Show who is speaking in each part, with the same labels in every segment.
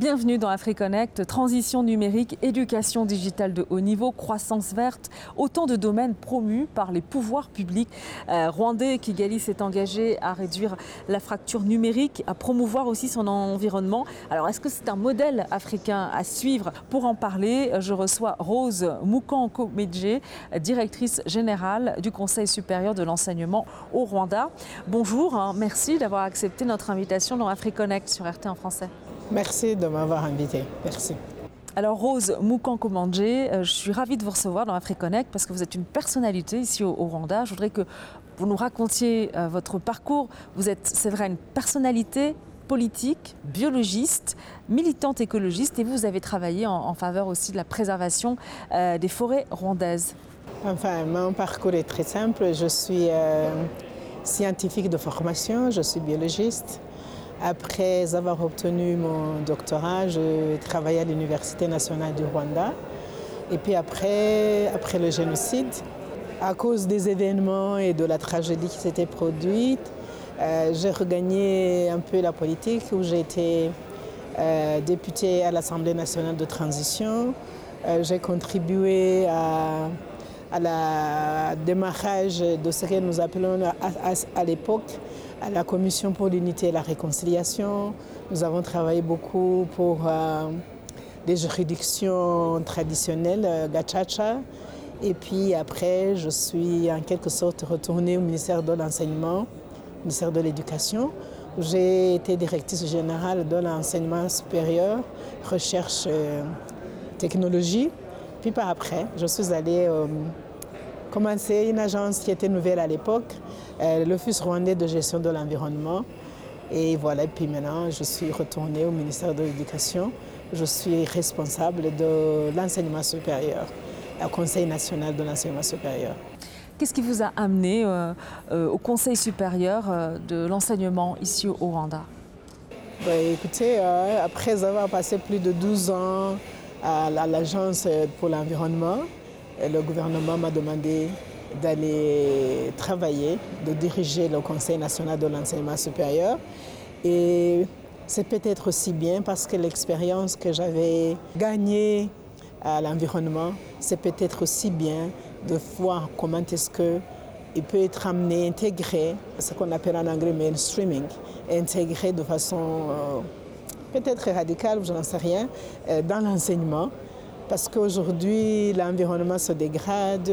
Speaker 1: Bienvenue dans AfriConnect, transition numérique, éducation digitale de haut niveau, croissance verte, autant de domaines promus par les pouvoirs publics. Euh, Rwandais Kigali s'est engagé à réduire la fracture numérique, à promouvoir aussi son environnement. Alors est-ce que c'est un modèle africain à suivre Pour en parler, je reçois Rose Mukanko Medje, directrice générale du Conseil supérieur de l'enseignement au Rwanda. Bonjour, hein, merci d'avoir accepté notre invitation dans AfriConnect sur RT en français.
Speaker 2: Merci de m'avoir invité. Merci.
Speaker 1: Alors Rose Mukankomandje, euh, je suis ravie de vous recevoir dans AfriConnect parce que vous êtes une personnalité ici au, Rwanda. Je voudrais que vous nous racontiez euh, votre parcours. Vous êtes, c'est vrai, une personnalité politique, biologiste, militante écologiste et vous avez travaillé en, en faveur aussi de la préservation euh, des forêts rwandaises.
Speaker 2: Enfin, mon parcours est très simple. Je suis euh, scientifique de formation, je suis biologiste. Après avoir obtenu mon doctorat, je travaillais à l'Université nationale du Rwanda. Et puis après, après le génocide, à cause des événements et de la tragédie qui s'était produite, euh, j'ai regagné un peu la politique où j'ai été euh, députée à l'Assemblée nationale de transition. Euh, j'ai contribué à, la démarrage de ce que nous appelons à l'époque à la Commission pour l'unité et la réconciliation. Nous avons travaillé beaucoup pour euh, des juridictions traditionnelles, euh, Gachacha. Et puis après, je suis en quelque sorte retournée au ministère de l'Enseignement, ministère de l'Éducation. J'ai été directrice générale de l'enseignement supérieur, recherche, euh, technologie. Puis par après, je suis allée euh, commencer une agence qui était nouvelle à l'époque, euh, l'Office rwandais de gestion de l'environnement. Et voilà, puis maintenant, je suis retournée au ministère de l'Éducation. Je suis responsable de l'enseignement supérieur, au Conseil national de l'enseignement supérieur.
Speaker 1: Qu'est-ce qui vous a amené euh, euh, au Conseil supérieur euh, de l'enseignement ici au Rwanda?
Speaker 2: Bah, écoutez, après avoir passé plus de 12 ans à l'Agence pour l'environnement, le gouvernement m'a demandé d'aller travailler, de diriger le Conseil national de l'enseignement supérieur. Et c'est peut-être aussi bien parce que l'expérience que j'avais gagnée à l'environnement, c'est peut-être aussi bien de voir comment est-ce qu'il peut être amené, intégré, ce qu'on appelle en anglais mainstreaming, intégré de façon euh, peut-être radicale, je n'en sais rien, euh, dans l'enseignement. Parce qu'aujourd'hui, l'environnement se dégrade,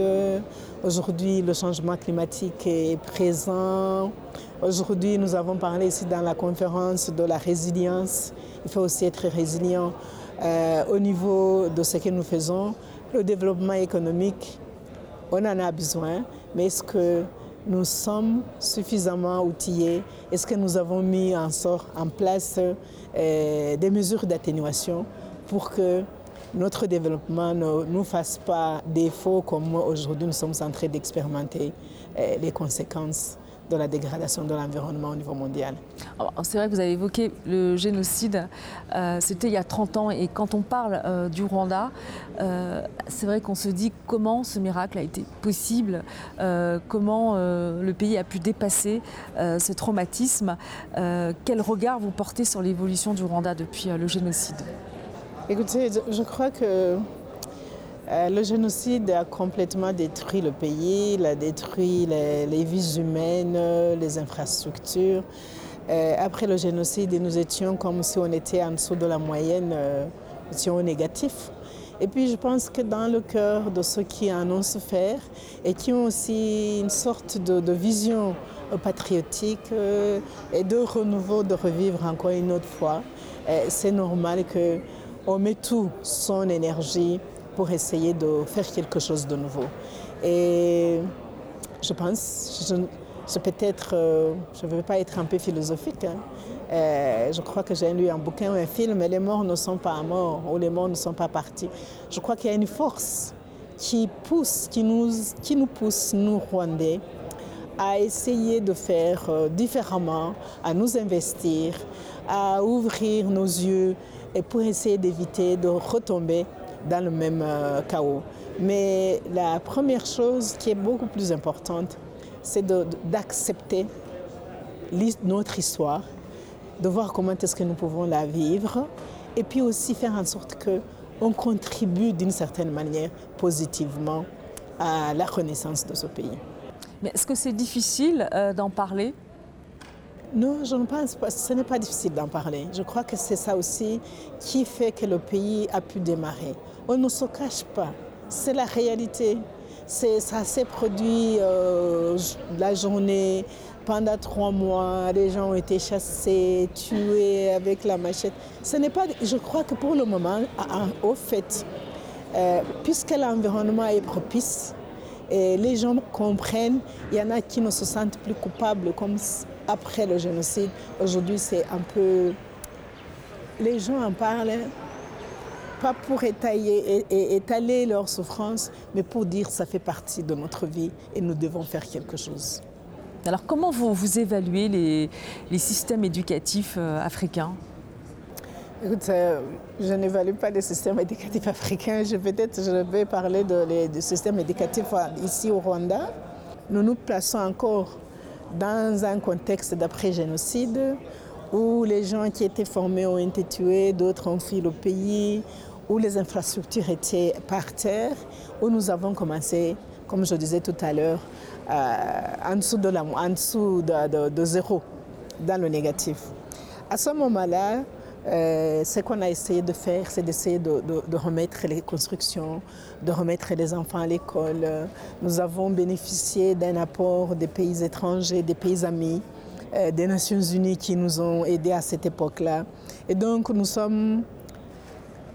Speaker 2: aujourd'hui, le changement climatique est présent. Aujourd'hui, nous avons parlé ici dans la conférence de la résilience. Il faut aussi être résilient euh, au niveau de ce que nous faisons. Le développement économique, on en a besoin, mais est-ce que nous sommes suffisamment outillés? Est-ce que nous avons mis en, place euh, des mesures d'atténuation pour que notre développement ne nous fasse pas défaut comme aujourd'hui nous sommes en train d'expérimenter euh, les conséquences de la dégradation de l'environnement au niveau mondial.
Speaker 1: C'est vrai que vous avez évoqué le génocide, euh, c'était il y a 30 ans et quand on parle euh, du Rwanda, c'est vrai qu'on se dit comment ce miracle a été possible, comment le pays a pu dépasser ce traumatisme. quel regard vous portez sur l'évolution du Rwanda depuis le génocide?
Speaker 2: Écoutez, je crois que euh, le génocide a complètement détruit le pays, il a détruit les, vies humaines, les infrastructures. Euh, après le génocide, nous étions comme si on était en dessous de la moyenne, euh, nous étions négatifs. Et puis je pense que dans le cœur de ceux qui en ont souffert et qui ont aussi une sorte de, vision patriotique euh, et de renouveau, de revivre encore une autre fois, euh, c'est normal que on met tout son énergie pour essayer de faire quelque chose de nouveau. Et je pense, je, peut-être, euh, je ne veux pas être un peu philosophique, hein. euh, je crois que j'ai lu un bouquin ou un film, les morts ne sont pas morts ou les morts ne sont pas partis. Je crois qu'il y a une force qui pousse, qui nous, qui nous pousse, nous Rwandais, à essayer de faire euh, différemment, à nous investir, à ouvrir nos yeux et pour essayer d'éviter de retomber dans le même euh, chaos. Mais la première chose qui est beaucoup plus importante, c'est d'accepter notre histoire, de voir comment est-ce que nous pouvons la vivre et puis aussi faire en sorte qu'on contribue d'une certaine manière positivement à la renaissance de ce pays.
Speaker 1: Mais est-ce que c'est difficile euh, d'en parler?
Speaker 2: Non, je ne pense pas. Ce n'est pas difficile d'en parler. Je crois que c'est ça aussi qui fait que le pays a pu démarrer. On ne se cache pas. C'est la réalité. Ça s'est produit euh, la journée, pendant trois mois, les gens ont été chassés, tués avec la machette. Ce n'est pas. Je crois que pour le moment, au fait, euh, puisque l'environnement est propice, et les gens comprennent, il y en a qui ne se sentent plus coupables comme après le génocide. Aujourd'hui, c'est un peu... Les gens en parlent, pas pour étaler, étaler leur souffrance, mais pour dire que ça fait partie de notre vie et nous devons faire quelque chose.
Speaker 1: Alors comment vous, vous évaluez les, systèmes éducatifs euh, africains?
Speaker 2: Écoute, euh, je n'évalue pas les systèmes éducatifs africains. Je, peut-être je vais parler de, du système éducatif ici au Rwanda. Nous nous plaçons encore dans un contexte d'après-génocide où les gens qui étaient formés ont été tués, d'autres ont fui le pays, où les infrastructures étaient par terre, où nous avons commencé, comme je disais tout à l'heure, euh, en dessous, de, de, zéro, dans le négatif. À ce moment-là, euh, ce qu'on a essayé de faire, c'est d'essayer de, remettre les constructions, de remettre les enfants à l'école. Nous avons bénéficié d'un apport des pays étrangers, des pays amis, euh, des Nations Unies qui nous ont aidés à cette époque-là. Et donc nous sommes,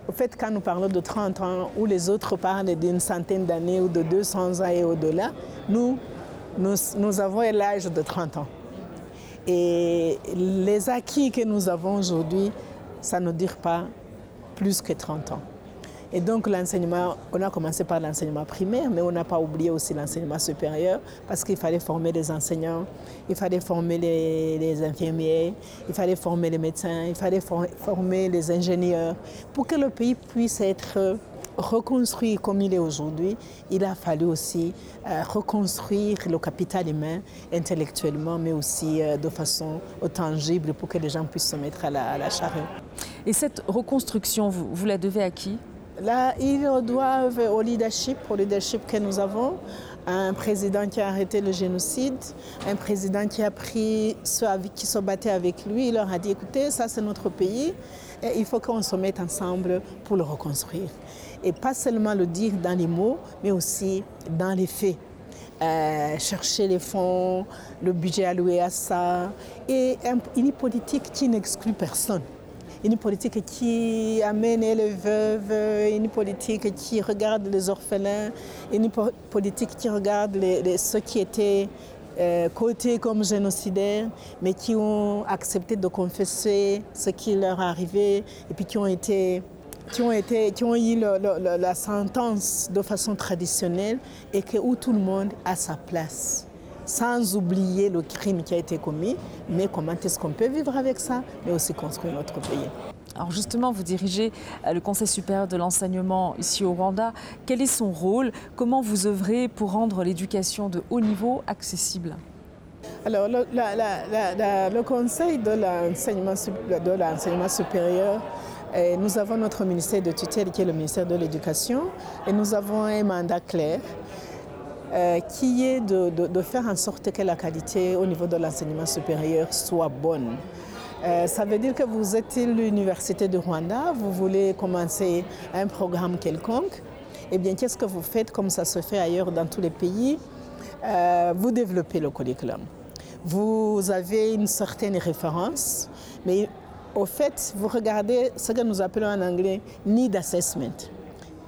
Speaker 2: au fait, quand nous parlons de 30 ans, où les autres parlent d'une centaine d'années ou de 200 ans et au-delà, nous, nous avons l'âge de 30 ans. Et les acquis que nous avons aujourd'hui, ça ne dure pas plus que 30 ans. Et donc l'enseignement, on a commencé par l'enseignement primaire, mais on n'a pas oublié aussi l'enseignement supérieur parce qu'il fallait former les enseignants, il fallait former les, infirmiers, il fallait former les médecins, il fallait former les ingénieurs pour que le pays puisse être reconstruit comme il est aujourd'hui, il a fallu aussi euh, reconstruire le capital humain intellectuellement, mais aussi euh, de façon tangible pour que les gens puissent se mettre à la, charrue.
Speaker 1: Et cette reconstruction, vous, vous la devez à qui?
Speaker 2: Là, ils doivent au leadership, au leadership que nous avons, un président qui a arrêté le génocide, un président qui a pris ceux qui se battaient avec lui, il leur a dit écoutez, ça c'est notre pays, il faut qu'on se mette ensemble pour le reconstruire. Et pas seulement le dire dans les mots, mais aussi dans les faits. Euh, chercher les fonds, le budget alloué à ça, et une politique qui n'exclut personne. Une politique qui amène les veuves, une politique qui regarde les orphelins, une politique qui regarde ceux qui étaient euh, comme génocidaires, mais qui ont accepté de confesser ce qui leur arrivait et puis qui ont été qui ont, été, qui ont eu la sentence de façon traditionnelle et que, où tout le monde a sa place, sans oublier le crime qui a été commis, mais comment est-ce qu'on peut vivre avec ça, mais aussi construire notre pays.
Speaker 1: Alors justement, vous dirigez euh, le Conseil supérieur de l'enseignement ici au Rwanda. Quel est son rôle? Comment vous œuvrez pour rendre l'éducation de haut niveau accessible?
Speaker 2: Alors, le, Conseil de l'enseignement supérieur nous avons notre ministère de tutelle qui est le ministère de l'Éducation et nous avons un mandat clair euh, qui est de, faire en sorte que la qualité au niveau de l'enseignement supérieur soit bonne. Euh, ça veut dire que vous êtes l'Université de Rwanda, vous voulez commencer un programme quelconque, eh bien qu'est-ce que vous faites comme ça se fait ailleurs dans tous les pays? Euh, Vous développez le curriculum. Vous avez une certaine référence, mais au fait, vous regardez ce que nous appelons en anglais need assessment.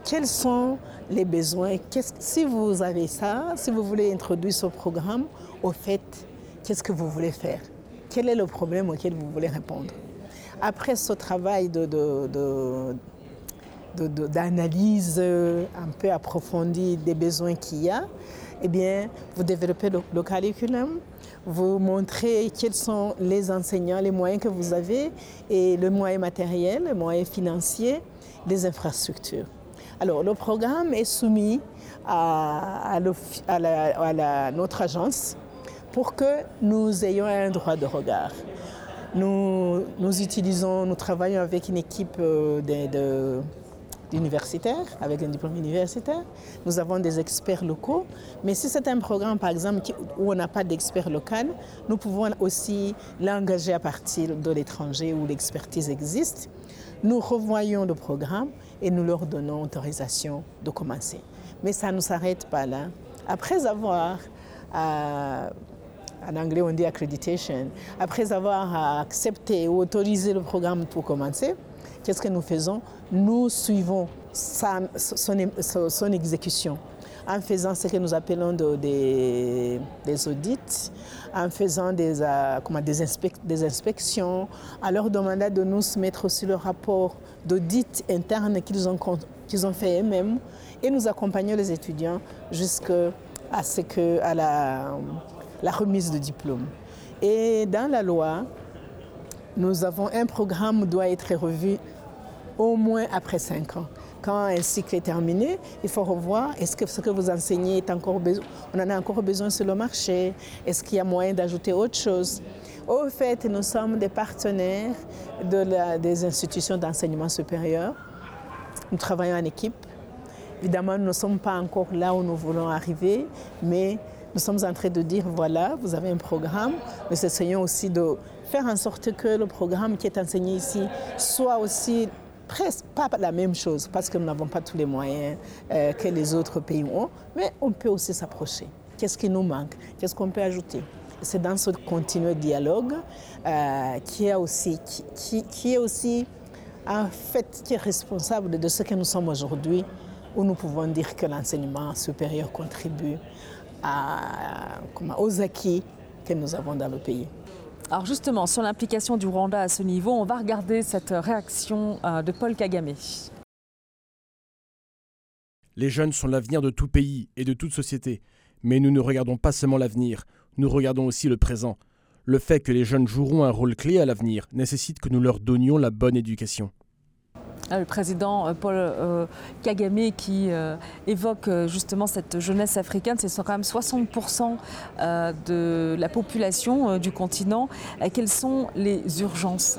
Speaker 2: Quels sont les besoins? Si vous avez ça, si vous voulez introduire ce programme, au fait, qu'est-ce que vous voulez faire? Quel est le problème auquel vous voulez répondre Après ce travail d'analyse un peu approfondie des besoins qu'il y a, eh bien, vous développez le curriculum, vous montrez quels sont les enseignants, les moyens que vous avez et le moyen matériel, le moyen financier, les infrastructures. Alors, le programme est soumis à, notre agence pour que nous ayons un droit de regard. Nous, nous utilisons, nous travaillons avec une équipe euh, de, universitaires, avec un diplôme universitaire. Nous avons des experts locaux. Mais si c'est un programme, par exemple, où on n'a pas d'expert local, nous pouvons aussi l'engager à partir de l'étranger où l'expertise existe. Nous revoyons le programme et nous leur donnons autorisation de commencer. Mais ça ne s'arrête pas là. Après avoir, euh, en anglais on dit accreditation, après avoir accepté ou autorisé le programme pour commencer, qu'est-ce que nous faisons? Nous suivons son, exécution. En faisant ce que nous appelons des, audits, en faisant des, euh, inspections, en leur demandant de nous mettre sur le rapport d'audit interne qu'ils ont, qu'ils ont fait eux-mêmes. Et nous accompagnons les étudiants jusqu'à ce que, à la, la remise de diplôme. Et dans la loi, nous avons un programme qui doit être revu au moins après cinq ans. Quand un cycle est terminé, il faut revoir est-ce que ce que vous enseignez est encore besoin, on en a encore besoin sur le marché, est-ce qu'il y a moyen d'ajouter autre chose? Au fait, nous sommes des partenaires des institutions d'enseignement supérieur. Nous travaillons en équipe. Évidemment, nous ne sommes pas encore là où nous voulons arriver, mais nous sommes en train de dire, voilà, vous avez un programme. Nous essayons aussi de faire en sorte que le programme qui est enseigné ici soit aussi presque pas la même chose, parce que nous n'avons pas tous les moyens euh, que les autres pays ont, mais on peut aussi s'approcher. Qu'est-ce qui nous manque? Qu'est-ce qu'on peut ajouter? C'est dans ce continuel dialogue euh, qui, est aussi, qui, est aussi en fait qui est responsable de ce que nous sommes aujourd'hui, où nous pouvons dire que l'enseignement supérieur contribue à, aux acquis que nous avons dans le pays.
Speaker 1: Alors justement, sur l'implication du Rwanda à ce niveau, on va regarder cette réaction euh, de Paul Kagame.
Speaker 3: Les jeunes sont l'avenir de tout pays et de toute société. Mais nous ne regardons pas seulement l'avenir, nous regardons aussi le présent. Le fait que les jeunes joueront un rôle clé à l'avenir nécessite que nous leur donnions la bonne éducation.
Speaker 1: Ah, le président euh, Paul euh, Kagame qui euh, évoque justement cette jeunesse africaine, c'est quand même 60% de la population du continent. Quelles sont les urgences?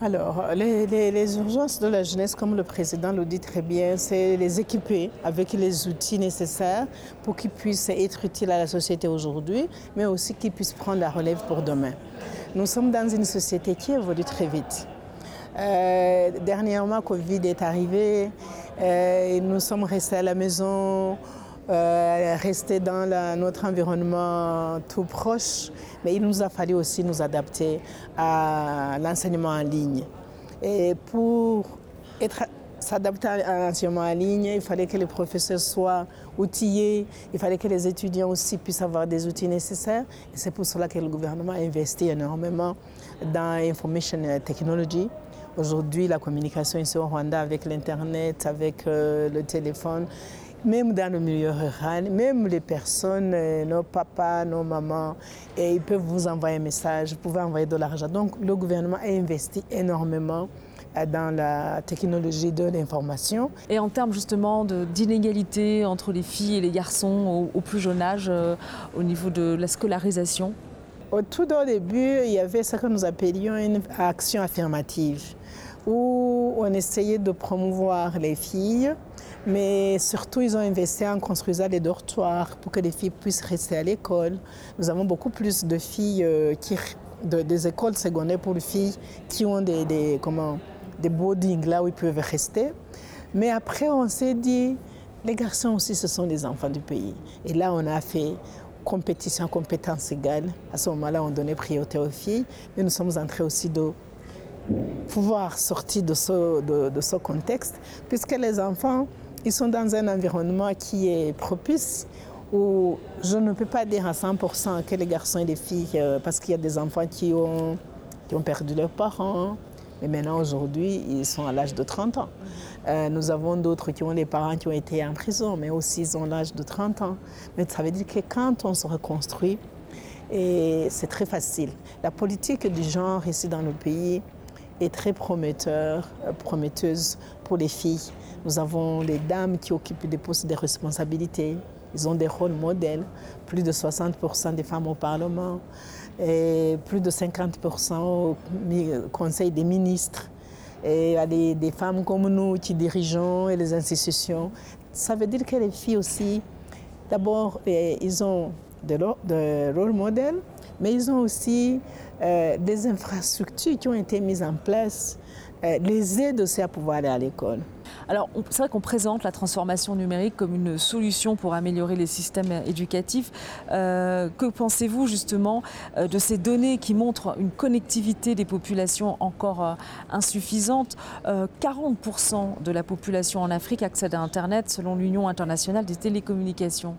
Speaker 2: Alors, les, urgences de la jeunesse, comme le président le dit très bien, c'est les équiper avec les outils nécessaires pour qu'ils puissent être utiles à la société aujourd'hui, mais aussi qu'ils puissent prendre la relève pour demain. Nous sommes dans une société qui évolue très vite. Euh, dernièrement, Covid est arrivé. Euh, nous sommes restés à la maison, euh, restés dans notre environnement tout proche. Mais il nous a fallu aussi nous adapter à l'enseignement en ligne. Et pour s'adapter à l'enseignement en ligne, il fallait que les professeurs soient outillés, il fallait que les étudiants aussi puissent avoir des outils nécessaires. C'est pour cela que le gouvernement a investi énormément dans l'information technology. Aujourd'hui, la communication ici au Rwanda avec l'Internet, avec euh, le téléphone, même dans le milieu rural, même les personnes, euh, nos papas, nos mamans, et ils peuvent vous envoyer un message, vous pouvez envoyer de l'argent. Donc le gouvernement a investi énormément euh, dans la technologie de l'information.
Speaker 1: Et en termes justement d'inégalité entre les filles et les garçons au, plus jeune âge, au niveau de la scolarisation?
Speaker 2: Au tout début, il y avait ce que nous appelions une action affirmative où on essayait de promouvoir les filles, mais surtout ils ont investi en construisant des dortoirs pour que les filles puissent rester à l'école. Nous avons beaucoup plus de filles euh, qui, des écoles secondaires pour les filles qui ont des, des, comment, des boardings là où ils peuvent rester. Mais après on s'est dit, les garçons aussi ce sont les enfants du pays. Et là on a fait compétition, compétence égale. À ce moment-là on donnait priorité aux filles, mais nous sommes en train aussi de pouvoir sortir de ce, de, ce contexte, puisque les enfants, ils sont dans un environnement qui est propice, où je ne peux pas dire à 100% que les garçons et les filles, euh, parce qu'il y a des enfants qui ont, qui ont perdu leurs parents, mais maintenant aujourd'hui, ils sont à l'âge de 30 ans. Euh, nous avons d'autres qui ont des parents qui ont été en prison, mais aussi ils ont l'âge de 30 ans. Mais ça veut dire que quand on se reconstruit, et c'est très facile. La politique du genre ici dans le pays, est très prometteur, euh, prometteuse pour les filles. Nous avons les dames qui occupent des postes de responsabilité. Ils ont des rôles modèles. Plus de 60% des femmes au Parlement. plus de 50% au Conseil des ministres. Et il y a des, des, femmes comme nous qui dirigeons et les institutions. Ça veut dire que les filles aussi, d'abord, ils ont de, de rôle modèle, mais ils ont aussi euh, des infrastructures qui ont été mises en place, euh, les aident aussi à pouvoir aller à l'école.
Speaker 1: Alors, c'est vrai qu'on présente la transformation numérique comme une solution pour améliorer les systèmes éducatifs. Euh, que pensez-vous justement de ces données qui montrent une connectivité des populations encore insuffisante? 40% de la population en Afrique accède à Internet selon l'Union internationale des télécommunications.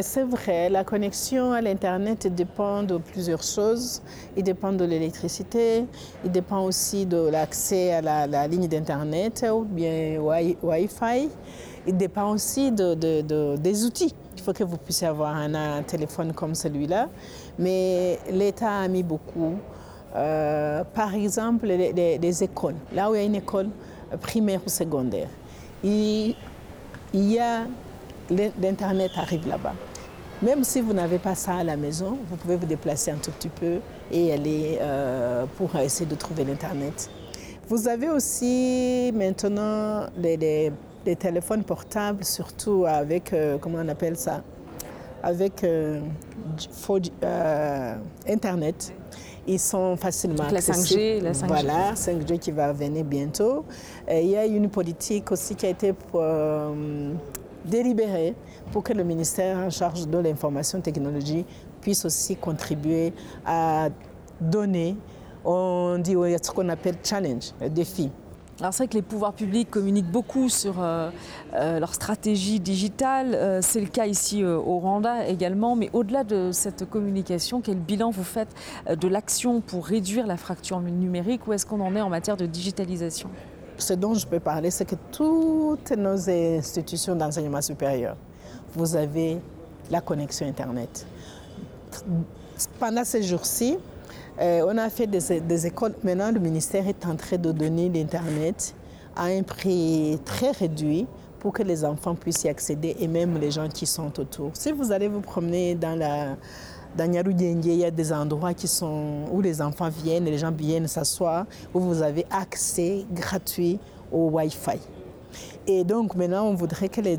Speaker 2: C'est vrai, la connexion à l'Internet dépend de plusieurs choses. Il dépend de l'électricité, il dépend aussi de l'accès à la, ligne d'Internet ou bien Wi-Fi. Il dépend aussi de, de, de, des outils. Il faut que vous puissiez avoir un, téléphone comme celui-là. Mais l'État a mis beaucoup. Euh, par exemple, les, les, les, écoles. Là où il y a une école primaire ou secondaire, il y a l'Internet arrive là-bas. Même si vous n'avez pas ça à la maison, vous pouvez vous déplacer un tout petit peu et aller euh, pour essayer de trouver l'Internet. Vous avez aussi maintenant des téléphones portables, surtout avec, euh, comment on appelle ça, avec euh, Internet. Ils sont facilement
Speaker 1: la 5G, la
Speaker 2: 5G. Voilà, 5G qui va venir bientôt. Et il y a une politique aussi qui a été délibéré pour que le ministère en charge de l'information technologie puisse aussi contribuer à donner, on dit ce qu'on appelle challenge, défi.
Speaker 1: Alors c'est vrai que les pouvoirs publics communiquent beaucoup sur euh, euh, leur stratégie digitale. Euh, c'est le cas ici au Rwanda également. Mais au-delà de cette communication, quel bilan vous faites de l'action pour réduire la fracture numérique? Où est-ce qu'on en est en matière de digitalisation?
Speaker 2: Ce dont je peux parler, c'est que toutes nos institutions d'enseignement supérieur, vous avez la connexion Internet. Pendant ces jours-ci, euh, on a fait des, des, écoles. Maintenant, le ministère est en train de donner l'Internet à un prix très réduit pour que les enfants puissent y accéder et même les gens qui sont autour. Si vous allez vous promener dans la dans Nyarugengue, il y a des endroits qui sont, où les enfants viennent, les gens viennent s'asseoir, où vous avez accès gratuit au Wi-Fi. Et donc maintenant, on voudrait que les,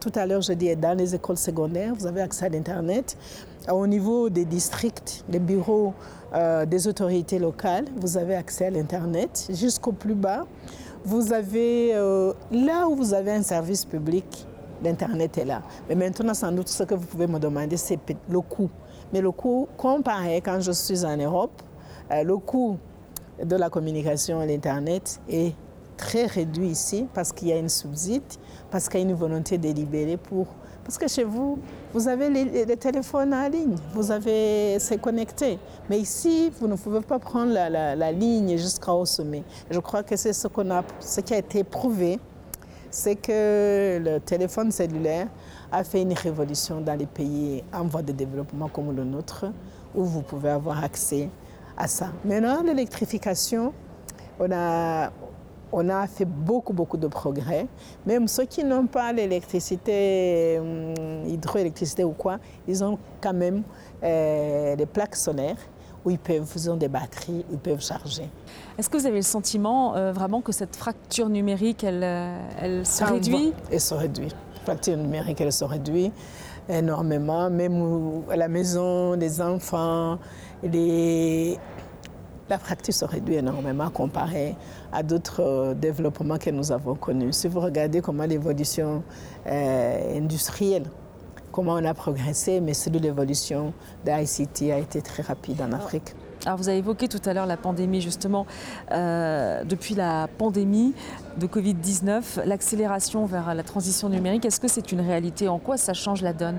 Speaker 2: tout à l'heure, je dis dans les écoles secondaires, vous avez accès à l'Internet. Au niveau des districts, des bureaux euh, des autorités locales, vous avez accès à l'Internet jusqu'au plus bas. Vous avez, euh, là où vous avez un service public, l'Internet est là. Mais maintenant, sans doute, ce que vous pouvez me demander, c'est le coût. Mais le coût, comparé quand je suis en Europe, euh, le coût de la communication à l'Internet est très réduit ici parce qu'il y a une subside, parce qu'il y a une volonté délibérée pour... Parce que chez vous, vous avez les, les téléphones en ligne, vous avez... c'est connecté. Mais ici, vous ne pouvez pas prendre la, la, la ligne jusqu'au sommet. Je crois que c'est ce, qu'on a, ce qui a été prouvé c'est que le téléphone cellulaire a fait une révolution dans les pays en voie de développement comme le nôtre, où vous pouvez avoir accès à ça. Maintenant, l'électrification, on a, fait beaucoup, beaucoup de progrès. Même ceux qui n'ont pas l'électricité, hum, hydroélectricité ou quoi, ils ont quand même euh, des plaques solaires où ils peuvent, ils ont des batteries, ils peuvent charger.
Speaker 1: Est-ce que vous avez le sentiment euh, vraiment que cette fracture numérique, elle, euh, elle se ah, réduit?
Speaker 2: Elle se réduit. La fracture numérique, elle se réduit énormément. Même à la maison, les enfants, les... la fracture se réduit énormément comparé à d'autres euh, développements que nous avons connus. Si vous regardez comment l'évolution euh, industrielle comment on a progressé, mais celui de l'évolution d'ICT a été très rapide en Afrique.
Speaker 1: Alors vous avez évoqué tout à l'heure la pandémie, justement. Euh, depuis la pandémie de Covid-19, l'accélération vers la transition numérique, est-ce que c'est une réalité? En quoi ça change la donne?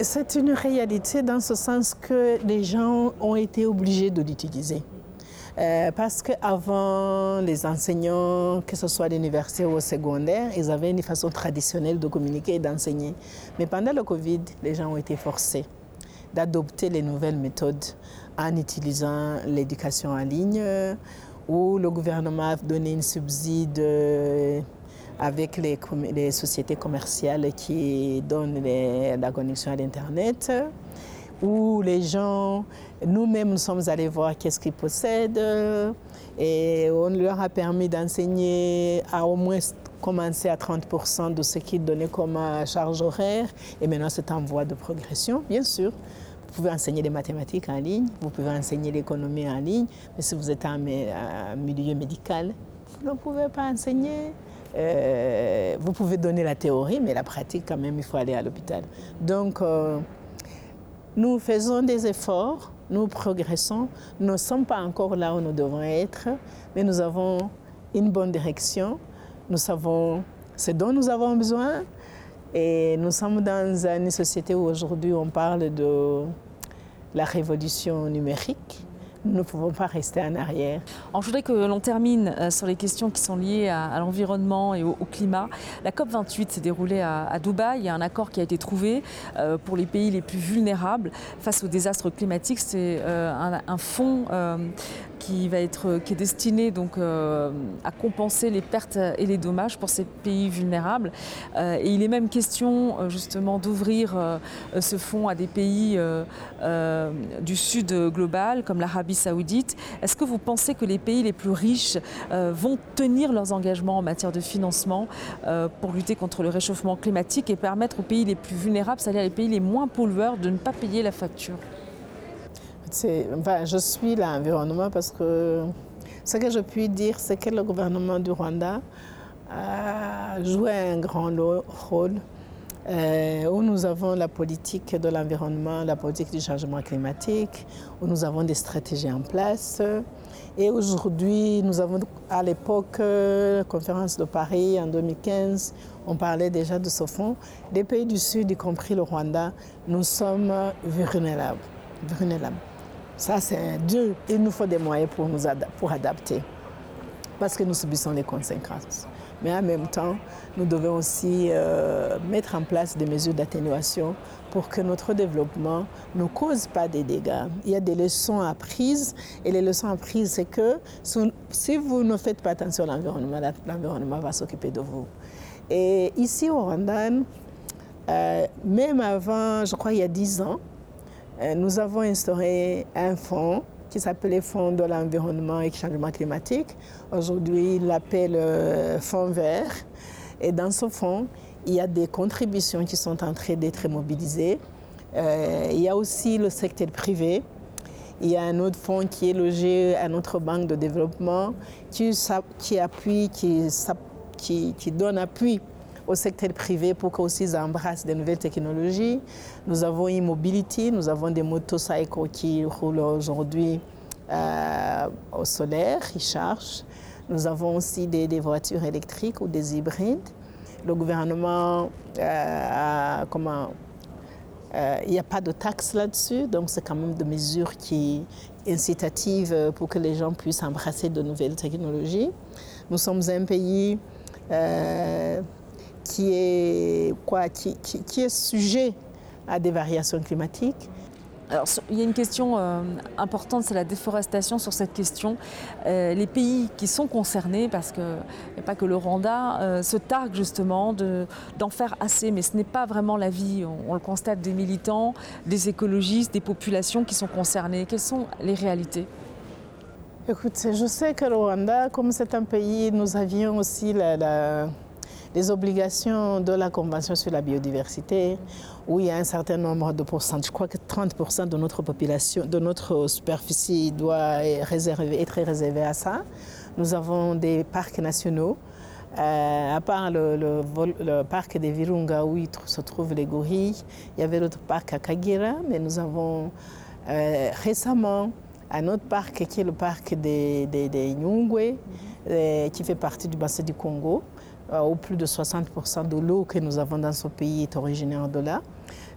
Speaker 2: C'est une réalité dans ce sens que les gens ont été obligés de l'utiliser. Euh, parce qu'avant, les enseignants, que ce soit l'université ou au secondaire, ils avaient une façon traditionnelle de communiquer et d'enseigner. Mais pendant le Covid, les gens ont été forcés d'adopter les nouvelles méthodes en utilisant l'éducation en ligne, où le gouvernement a donné une subside euh, avec les, sociétés commerciales qui donnent la connexion à l'Internet où les gens, nous-mêmes, nous sommes allés voir qu'est-ce qu'ils possèdent et on leur a permis d'enseigner à au moins commencer à 30% de ce qu'ils donnaient comme charge horaire et maintenant c'est en voie de progression, bien sûr. Vous pouvez enseigner les mathématiques en ligne, vous pouvez enseigner l'économie en ligne, mais si vous êtes en milieu médical, vous ne pouvez pas enseigner. Euh, vous pouvez donner la théorie, mais la pratique, quand même, il faut aller à l'hôpital. Donc, euh, nous faisons des efforts, nous progressons. Nous ne sommes pas encore là où nous devons être, mais nous avons une bonne direction. Nous savons ce dont nous avons besoin. Et nous sommes dans une société où aujourd'hui on parle de la révolution numérique nous ne pouvons pas rester en arrière.
Speaker 1: je voudrais que l'on termine euh, sur les questions qui sont liées à, l'environnement et au, climat. La COP28 s'est déroulée à, Dubaï. Il y a un accord qui a été trouvé euh, pour les pays les plus vulnérables face aux désastres climatiques. C'est euh, un, fonds qui, va être, qui est destiné donc, à compenser les pertes et les dommages pour ces pays vulnérables. et il est même question justement d'ouvrir ce fonds à des pays du sud global comme l'Arabie saoudite. Est-ce que vous pensez que les pays les plus riches euh, vont tenir leurs engagements en matière de financement euh, pour lutter contre le réchauffement climatique et permettre aux pays les plus vulnérables, c'est-à-dire les pays les moins pollueurs, de ne pas payer la facture?
Speaker 2: Je suis l'environnement parce que ce que je puis dire, c'est que le gouvernement du Rwanda a joué un grand rôle euh, où nous avons la politique de l'environnement, la politique du changement climatique, où nous avons des stratégies en place. Et aujourd'hui, nous avons, à l'époque, la euh, conférence de Paris en 2015, on parlait déjà de ce fonds. Les pays du Sud, y compris le Rwanda, nous sommes vulnérables. vulnérables. Ça, c'est Dieu. Il nous faut des moyens pour nous pour adapter, parce que nous subissons les conséquences mais en même temps, nous devons aussi euh, mettre en place des mesures d'atténuation pour que notre développement ne cause pas des dégâts. Il y a des leçons apprises et les leçons apprises, c'est que si vous ne faites pas attention à l'environnement, l'environnement va s'occuper de vous. Et ici au Rwanda, euh, même avant, je crois il y a dix ans, euh, nous avons instauré un fonds qui s'appelait Fonds de l'environnement et changement climatique. Aujourd'hui, il l'appelle euh, Fonds vert. Et dans ce fonds, il y a des contributions qui sont en train d'être mobilisées. Euh, il y a aussi le secteur privé. Il y a un autre fonds qui est logé à notre banque de développement qui, qui appuie, qui, qui, qui donne appui au secteur privé pour qu'ils embrassent des nouvelles technologies. Nous avons e-mobility, nous avons des motocycles qui roulent aujourd'hui euh, au solaire, ils chargent. Nous avons aussi des, voitures électriques ou des hybrides. Le gouvernement euh, comment, euh, il n'y a pas de taxe là-dessus, donc c'est quand même des mesures qui incitatives pour que les gens puissent embrasser de nouvelles technologies. Nous sommes un pays qui est, quoi, qui, qui, est sujet à des variations climatiques.
Speaker 1: Alors, il y a une question euh, importante, c'est la déforestation sur cette question. Euh, les pays qui sont concernés, parce qu'il n'y a pas que le Rwanda, euh, se targuent justement d'en faire assez, mais ce n'est pas vraiment la vie. On, on, le constate des militants, des écologistes, des populations qui sont concernées. Quelles sont les réalités?
Speaker 2: Écoute, je sais que le Rwanda, comme c'est un pays, nous avions aussi la, la les obligations de la Convention sur la biodiversité, où il y a un certain nombre de pourcents. Je crois que 30% de notre population, de notre superficie doit être réservée, à ça. Nous avons des parcs nationaux. Euh, à part le, parc des Virunga où se trouvent les gorilles, il y avait l'autre parc à Kagera, mais nous avons euh, récemment un autre parc qui est le parc des, des, Nyungwe, euh, qui fait partie du bassin du Congo. Euh, où plus de 60% de l'eau que nous avons dans ce pays est originaire de là.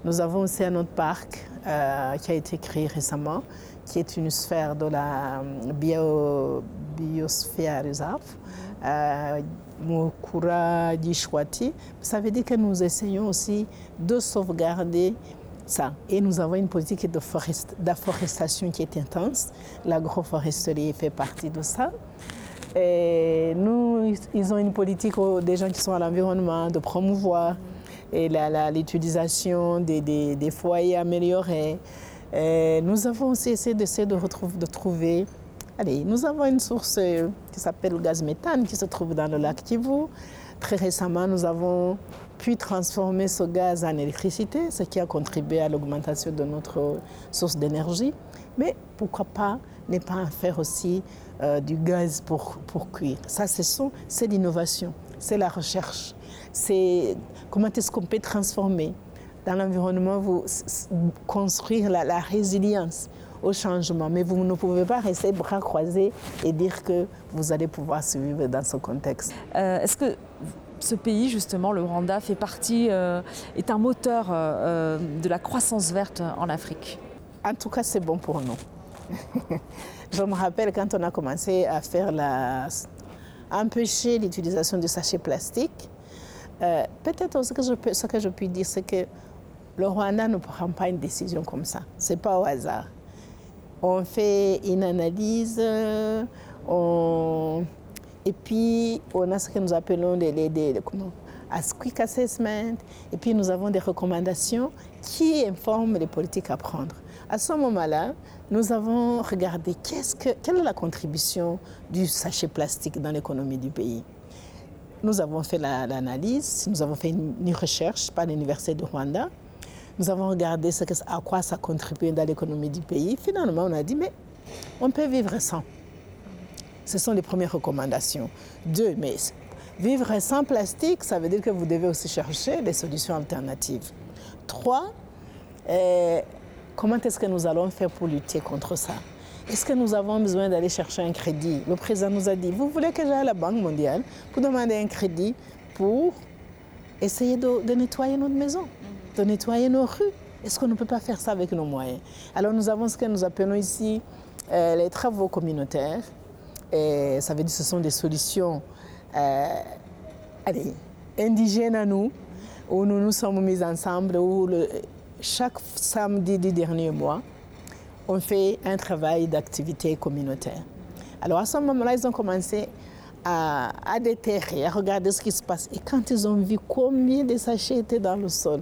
Speaker 2: Nous avons aussi un autre parc euh, qui a été créé récemment, qui est une sphère de la euh, bio, biosphère réserve, euh, Mukura Dishwati. Ça veut dire que nous essayons aussi de sauvegarder ça. Et nous avons une politique d'afforestation qui est intense. L'agroforesterie fait partie de ça. Et nous, ils ont une politique des gens qui sont à l'environnement de promouvoir l'utilisation des, des, foyers améliorés. Et nous avons aussi essayé d'essayer de, retrouver, trouver. Allez, nous avons une source euh, qui s'appelle le gaz méthane qui se trouve dans le lac Kivu. Très récemment, nous avons pu transformer ce gaz en électricité, ce qui a contribué à l'augmentation de notre source d'énergie. Mais pourquoi pas ne pas en faire aussi euh, du gaz pour, pour cuire Ça, c'est l'innovation, c'est la recherche. C'est comment est-ce qu'on peut transformer dans l'environnement, vous construire la, la résilience au changement. Mais vous ne pouvez pas rester bras croisés et dire que vous allez pouvoir survivre dans ce contexte.
Speaker 1: Euh, Est-ce que ce pays, justement, le Rwanda, fait partie, euh, est un moteur euh, de la croissance verte en Afrique?
Speaker 2: En tout cas, c'est bon pour nous. Je me rappelle quand on a commencé à faire la, empêcher l'utilisation du sachet plastique. Euh, Peut-être ce que je peux, ce que je puis dire, c'est que le Rwanda ne prend pas une décision comme ça. C'est pas au hasard. On fait une analyse, on, et puis on a ce que nous appelons des, comment, quick assessment, et puis nous avons des recommandations qui informent les politiques à prendre. À ce moment-là, nous avons regardé quelle est la contribution du sachet plastique dans l'économie du pays. Nous avons fait l'analyse, nous avons fait une, recherche par l'Université de Rwanda. Nous avons regardé à quoi ça contribue dans l'économie du pays. Finalement, on a dit, mais on peut vivre sans. Ce sont les premières recommandations. Deux, mais vivre sans plastique, ça veut dire que vous devez aussi chercher des solutions alternatives. Trois, euh, comment est-ce que nous allons faire pour lutter contre ça? Est-ce que nous avons besoin d'aller chercher un crédit? Le président nous a dit, vous voulez que j'aille à la Banque mondiale pour demander un crédit pour essayer de, de nettoyer notre maison, de nettoyer nos rues. Est-ce qu'on ne peut pas faire ça avec nos moyens? Alors nous avons ce que nous appelons ici euh, les travaux communautaires. Et ça veut dire que ce sont des solutions euh, allez, indigènes à nous, où nous nous sommes mis ensemble, où le, chaque samedi du dernier mois, on fait un travail d'activité communautaire. Alors à ce moment-là, ils ont commencé à, déterrer, à regarder ce qui se passe. Et quand ils ont vu combien de sachets étaient dans le sol,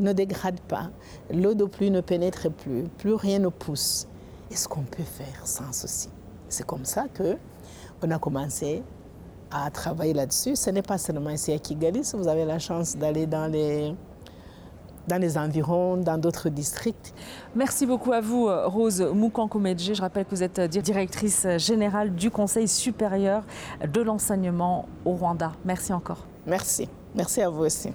Speaker 2: ne dégrade pas, l'eau de pluie ne pénètre plus, plus rien ne pousse. Est-ce qu'on peut faire sans ceci C'est comme ça que on a commencé à travailler là-dessus. Ce n'est pas seulement ici à Kigali, si vous avez la chance d'aller dans les, dans les environs, dans d'autres districts.
Speaker 1: Merci beaucoup à vous, Rose Moukankomedje. Je rappelle que vous êtes directrice générale du Conseil supérieur de l'enseignement au Rwanda. Merci encore.
Speaker 2: Merci. Merci à vous aussi.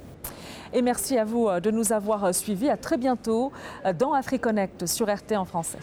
Speaker 1: Et merci à vous de nous avoir suivis. À très bientôt dans AfriConnect sur RT en français.